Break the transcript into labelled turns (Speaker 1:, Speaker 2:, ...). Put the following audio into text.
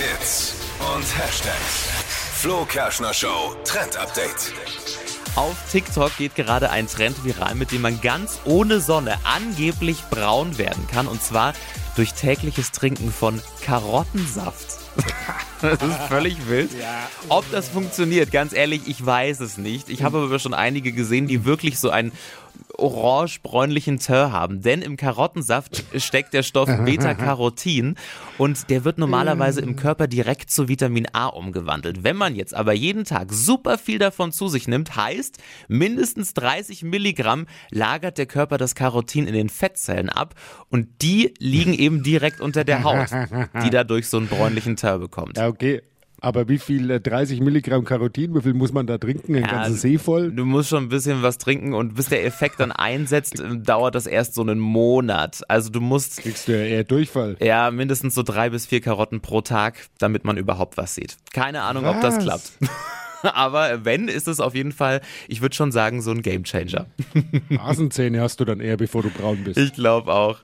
Speaker 1: Hits und Hashtags. Flo Kerschner Show Trend Update.
Speaker 2: Auf TikTok geht gerade ein Trend viral, mit dem man ganz ohne Sonne angeblich braun werden kann. Und zwar durch tägliches Trinken von Karottensaft. Das ist völlig wild. Ob das funktioniert, ganz ehrlich, ich weiß es nicht. Ich habe aber schon einige gesehen, die wirklich so einen orange-bräunlichen Teint haben. Denn im Karottensaft steckt der Stoff Beta-Carotin und der wird normalerweise im Körper direkt zu Vitamin A umgewandelt. Wenn man jetzt aber jeden Tag super viel davon zu sich nimmt, heißt mindestens 30 Milligramm lagert der Körper das Carotin in den Fettzellen ab und die liegen eben direkt unter der Haut, die dadurch so einen bräunlichen Teint bekommt.
Speaker 3: Ja, okay. Aber wie viel, äh, 30 Milligramm Carotin, wie viel muss man da trinken? Ein
Speaker 2: Ja,
Speaker 3: ganzen See voll?
Speaker 2: Du musst schon ein bisschen was trinken und bis der Effekt dann einsetzt, äh, dauert das erst so einen Monat. Also du musst
Speaker 3: Kriegst du ja eher Durchfall.
Speaker 2: ja mindestens so drei bis vier Karotten pro Tag, damit man überhaupt was sieht. Keine Ahnung, ob das
Speaker 3: Was?
Speaker 2: klappt. Aber wenn, ist es auf jeden Fall, ich würde schon sagen, so ein Gamechanger.
Speaker 3: Nasenzähne hast du dann eher, bevor du braun bist.
Speaker 2: Ich glaube auch.